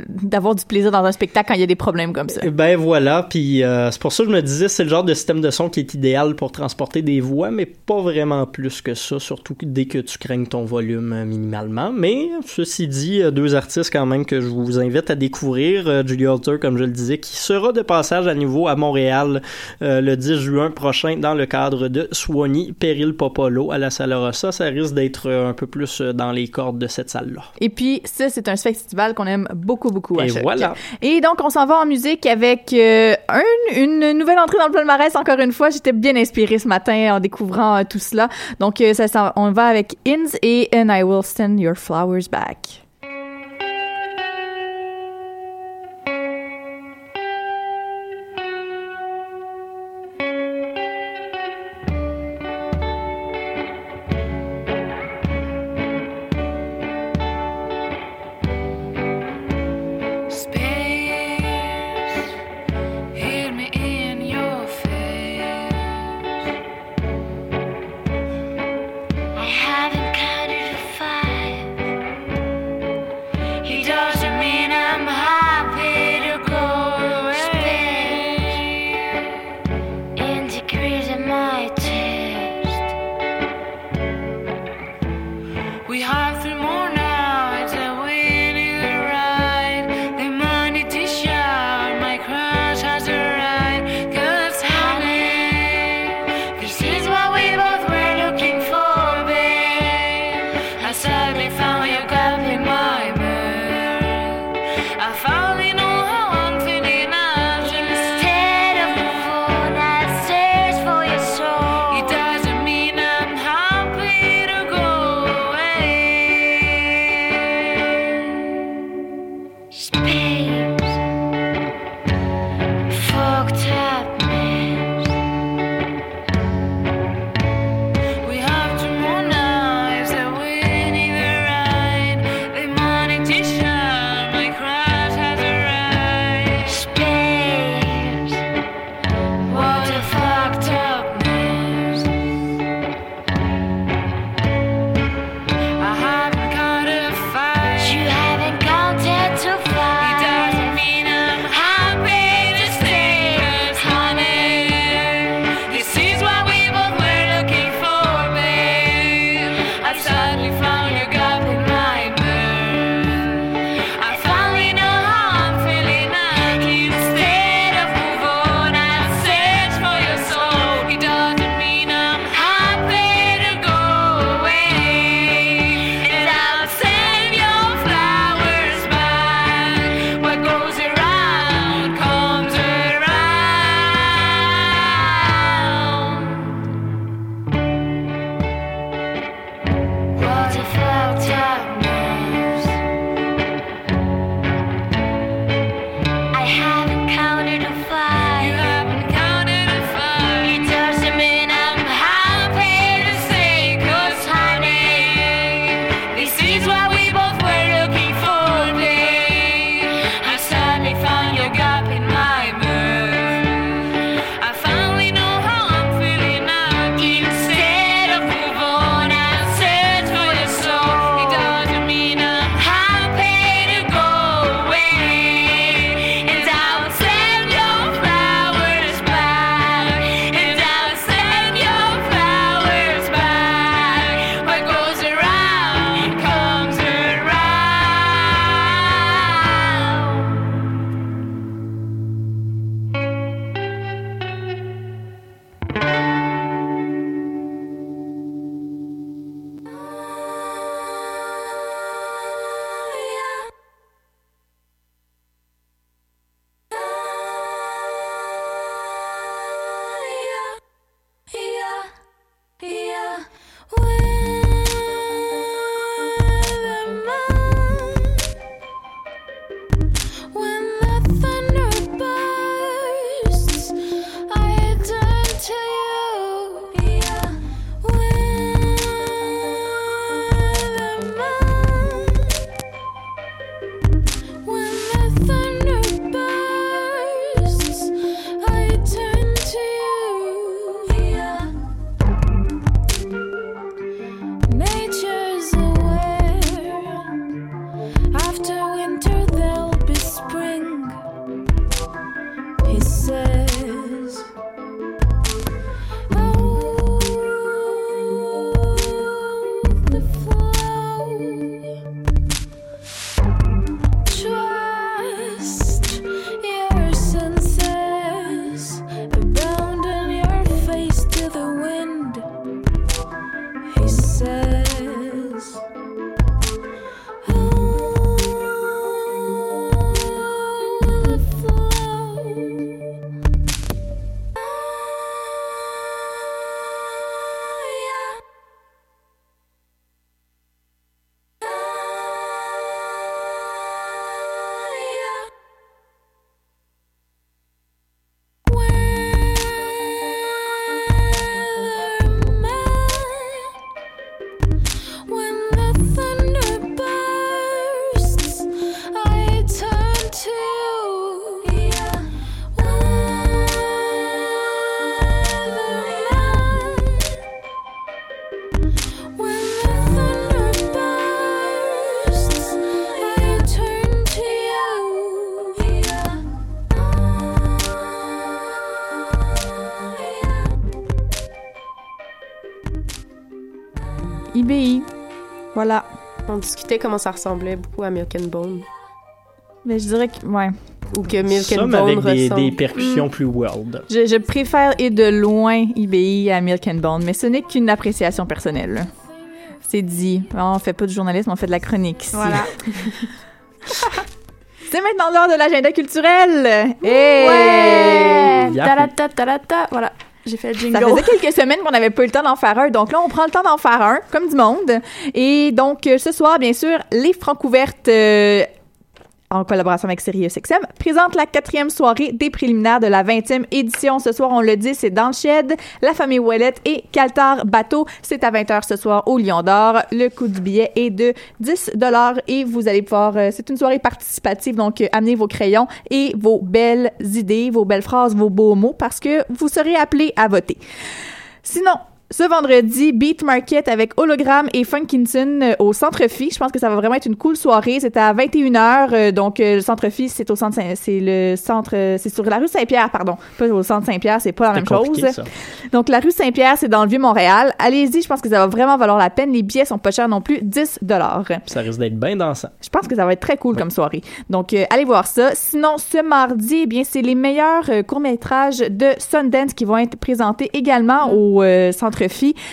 d'avoir du plaisir dans un spectacle quand il y a des problèmes comme ça. eh Ben voilà, puis euh, c'est pour ça que je me disais c'est le genre de système de son qui est idéal pour transporter des voix, mais pas vraiment plus que ça, surtout dès que tu craignes ton volume euh, minimalement. Mais ceci dit, euh, deux artistes quand même que je vous invite à découvrir, euh, Julie Alter comme je le disais, qui sera de passage à nouveau à Montréal euh, le 10 juin prochain dans le cadre de Swanee Péril Popolo à la Salle Rossa. Ça risque d'être euh, un peu plus euh, dans les cordes de cette salle-là. Et puis, ça, c'est un festival qu'on aime beaucoup, beaucoup à Et voilà. Et donc, on s'en va en musique avec euh, un- une nouvelle entrée dans le palmarès. Encore une fois, j'étais bien inspirée ce matin en découvrant euh, tout cela. Donc, euh, ça, on va avec Inns et And I Will Send Your Flowers Back. Voilà. On discutait comment ça ressemblait beaucoup à Milk and Bone. Mais je dirais que, ouais. Ou que Milk and Bone avec des, ressemble. des percussions Mm. plus world. Je, je préfère et de loin IBI à Milk and Bone, mais ce n'est qu'une appréciation personnelle. C'est dit. On fait pas de journalisme, on fait de la chronique ici. Voilà. C'est maintenant l'heure de l'agenda culturel. Hey! Ouais! Yahoo! Ta-da-ta, ta-da-ta. Voilà, j'ai fait le jingle. Ça faisait quelques semaines qu'on n'avait pas eu le temps d'en faire un. Donc là, on prend le temps d'en faire un, comme du monde. Et donc, euh, ce soir, bien sûr, les Francs ouvertes euh, en collaboration avec SiriusXM, présente la quatrième soirée des préliminaires de la 20e édition. Ce soir, on le dit, c'est dans le shed, la famille Ouellette et Caltar Bateau. C'est à 20h ce soir au Lion d'Or. Le coût du billet est de 10 et vous allez pouvoir... euh, c'est une soirée participative, donc euh, amenez vos crayons et vos belles idées, vos belles phrases, vos beaux mots parce que vous serez appelés à voter. Sinon, ce vendredi, Beat Market avec Hologram et Funkinson euh, au Centre Phi. Je pense que ça va vraiment être une cool soirée. C'est à 21h. euh, donc, euh, le Centre Phi, c'est au centre c'est le centre, c'est sur la rue Saint-Pierre, pardon. Pas au centre Saint-Pierre, c'est pas la même chose. ça. Donc, la rue Saint-Pierre, c'est dans le Vieux-Montréal. Allez-y, je pense que ça va vraiment valoir la peine. Les billets sont pas chers non plus, 10 Ça risque d'être bien dansant. je pense que ça va être très cool comme soirée. Donc, euh, allez voir ça. Sinon, ce mardi, eh bien, c'est les meilleurs euh, courts-métrages de Sundance qui vont être présentés également au euh, Centre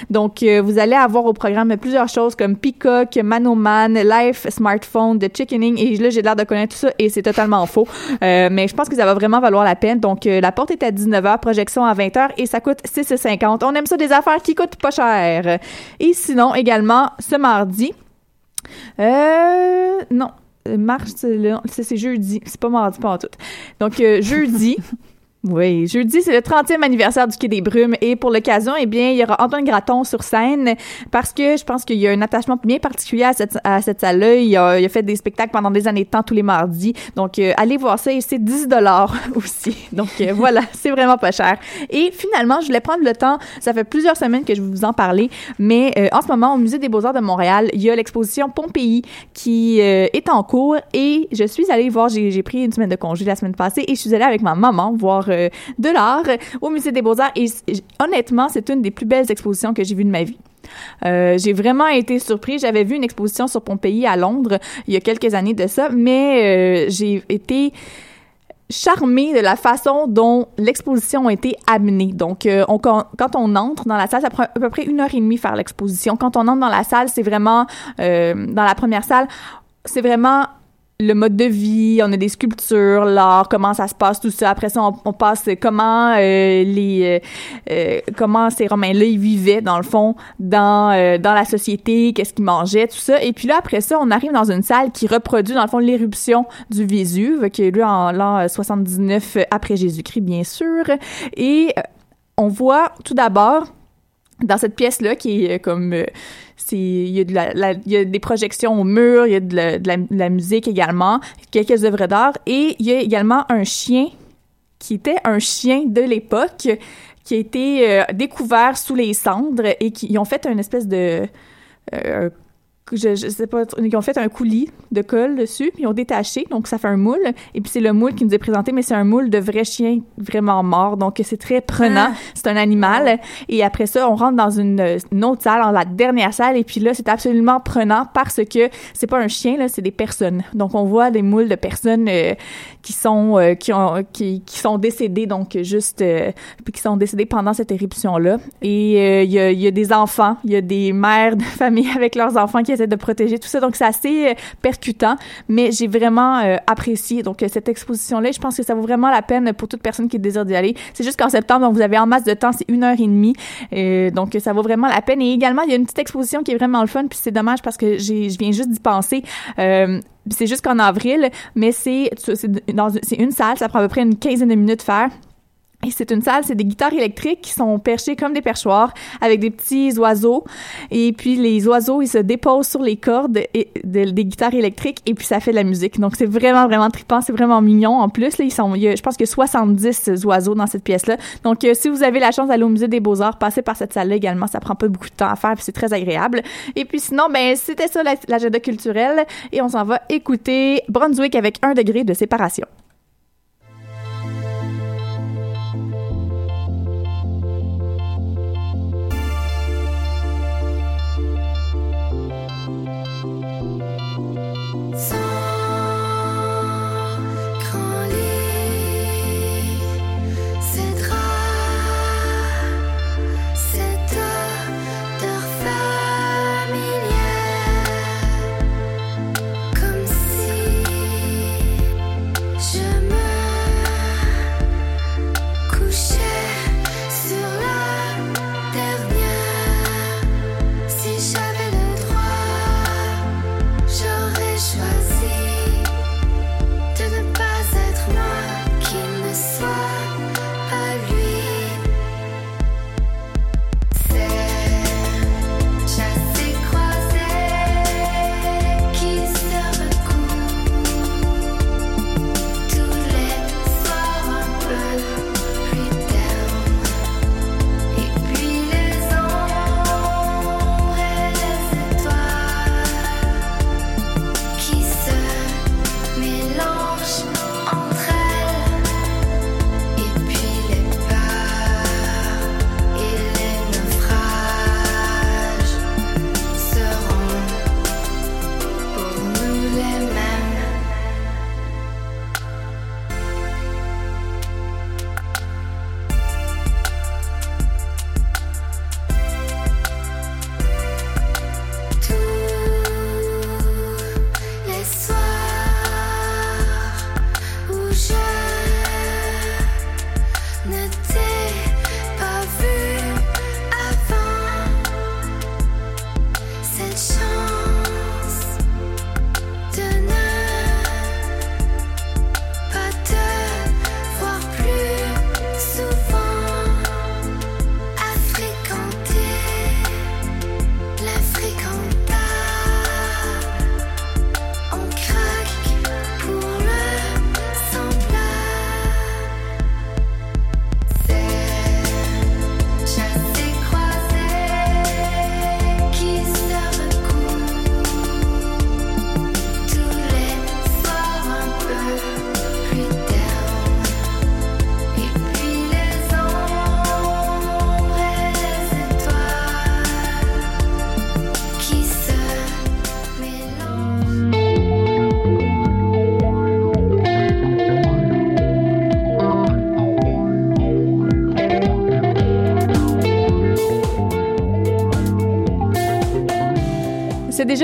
Donc, euh, vous allez avoir au programme plusieurs choses comme Peacock, Manoman, Life, Smartphone, The Chickening. Et là, j'ai l'air de connaître tout ça et c'est totalement faux. Euh, mais je pense que ça va vraiment valoir la peine. Donc, euh, la porte est à 19h, projection à 20h et ça coûte 6,50. On aime ça des affaires qui coûtent pas cher. Et sinon, également, ce mardi, euh, non. Mars, c'est jeudi. C'est pas mardi, pas en tout. Donc, jeudi. Oui, jeudi, c'est le 30e anniversaire du Quai des Brumes et pour l'occasion, eh bien, il y aura Antoine Graton sur scène parce que je pense qu'il y a un attachement bien particulier à cette, à cette salle-là. Il a, fait des spectacles pendant des années de temps tous les mardis. Donc, euh, allez voir ça et c'est 10 dollars aussi. Donc, euh, voilà, c'est vraiment pas cher. Et finalement, je voulais prendre le temps, ça fait plusieurs semaines que je vais vous en parler, mais euh, en ce moment, au Musée des Beaux-Arts de Montréal, il y a l'exposition Pompéi qui est en cours et je suis allée voir, j'ai pris une semaine de congé la semaine passée et je suis allée avec ma maman voir de l'art au Musée des Beaux-Arts et honnêtement, c'est une des plus belles expositions que j'ai vues de ma vie. Euh, j'ai vraiment été surprise. J'avais vu une exposition sur Pompéi à Londres il y a quelques années de ça, mais euh, j'ai été charmée de la façon dont l'exposition a été amenée. Donc, euh, on, quand, quand on entre dans la salle, ça prend à peu près une heure et demie faire l'exposition. Quand on entre dans la salle, c'est vraiment, euh, dans la première salle, c'est vraiment le mode de vie, on a des sculptures, l'art, comment ça se passe, tout ça. Après ça, on, passe comment euh, les euh, euh, comment ces Romains-là ils vivaient dans le fond dans dans la société, qu'est-ce qu'ils mangeaient, tout ça. Et puis là après ça, on arrive dans une salle qui reproduit dans le fond l'éruption du Vésuve qui a eu lieu en l'an 79 après Jésus-Christ bien sûr. Et on voit tout d'abord dans cette pièce-là, qui est euh, comme... euh, il y, a des projections au mur, il y a de la, musique également, quelques œuvres d'art, et il y a également un chien qui était un chien de l'époque qui a été euh, découvert sous les cendres et qui ont fait une espèce de... euh, je, je sais pas, ils ont fait un coulis de colle dessus, puis ils ont détaché, donc ça fait un moule. Et puis c'est le moule qui nous est présenté, mais c'est un moule de vrai chien vraiment mort, donc c'est très prenant. Ah. C'est un animal. Et après ça, on rentre dans une, une autre salle, dans la dernière salle, et puis là, c'est absolument prenant parce que c'est pas un chien, là, c'est des personnes. Donc on voit des moules de personnes euh, qui sont euh, qui ont qui, qui sont décédées, donc juste euh, qui sont décédées pendant cette éruption là. Et euh, il y, a, il y a des enfants, il y a des mères de famille avec leurs enfants qui essaient de protéger tout ça. Donc c'est assez euh, percutant, mais j'ai vraiment euh, apprécié donc euh, cette exposition là. Je pense que ça vaut vraiment la peine pour toute personne qui désire d'y aller. C'est juste qu'en septembre, donc vous avez en masse de temps, c'est une heure et demie, Euh, donc ça vaut vraiment la peine. Et également il y a une petite exposition qui est vraiment le fun, puis c'est dommage parce que j'ai je viens juste d'y penser. C'est juste qu'en avril, mais c'est c'est une salle, ça prend à peu près une quinzaine de minutes de faire. Et c'est une salle, c'est des guitares électriques qui sont perchées comme des perchoirs avec des petits oiseaux. Et puis les oiseaux, ils se déposent sur les cordes des guitares électriques et puis ça fait de la musique. Donc c'est vraiment, vraiment trippant, c'est vraiment mignon. En plus, là, ils sont, il y a- je pense qu'il y a 70 oiseaux dans cette pièce-là. Donc euh, si vous avez la chance d'aller au Musée des Beaux-Arts, passez par cette salle-là également. Ça prend pas beaucoup de temps à faire puis c'est très agréable. Et puis sinon, ben c'était ça la- l'agenda culturel et on s'en va écouter Brunswick avec un degré de séparation.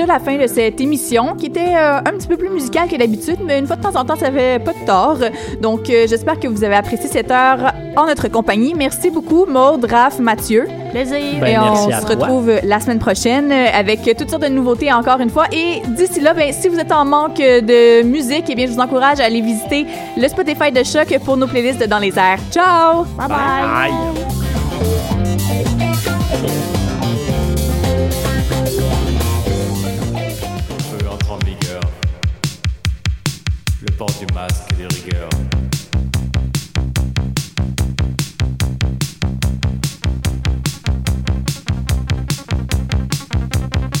Déjà la fin de cette émission qui était euh, un petit peu plus musicale que d'habitude, mais une fois de temps en temps, ça fait pas de tort. Donc, euh, j'espère que vous avez apprécié cette heure en notre compagnie. Merci beaucoup, Maud, Raph, Mathieu. Plaisir. Ben, et on se toi. retrouve la semaine prochaine avec toutes sortes de nouveautés encore une fois. Et d'ici là, ben, si vous êtes en manque de musique, eh bien, je vous encourage à aller visiter le Spotify de Choc pour nos playlists de Dans les airs. Ciao! bye. bye. Bye.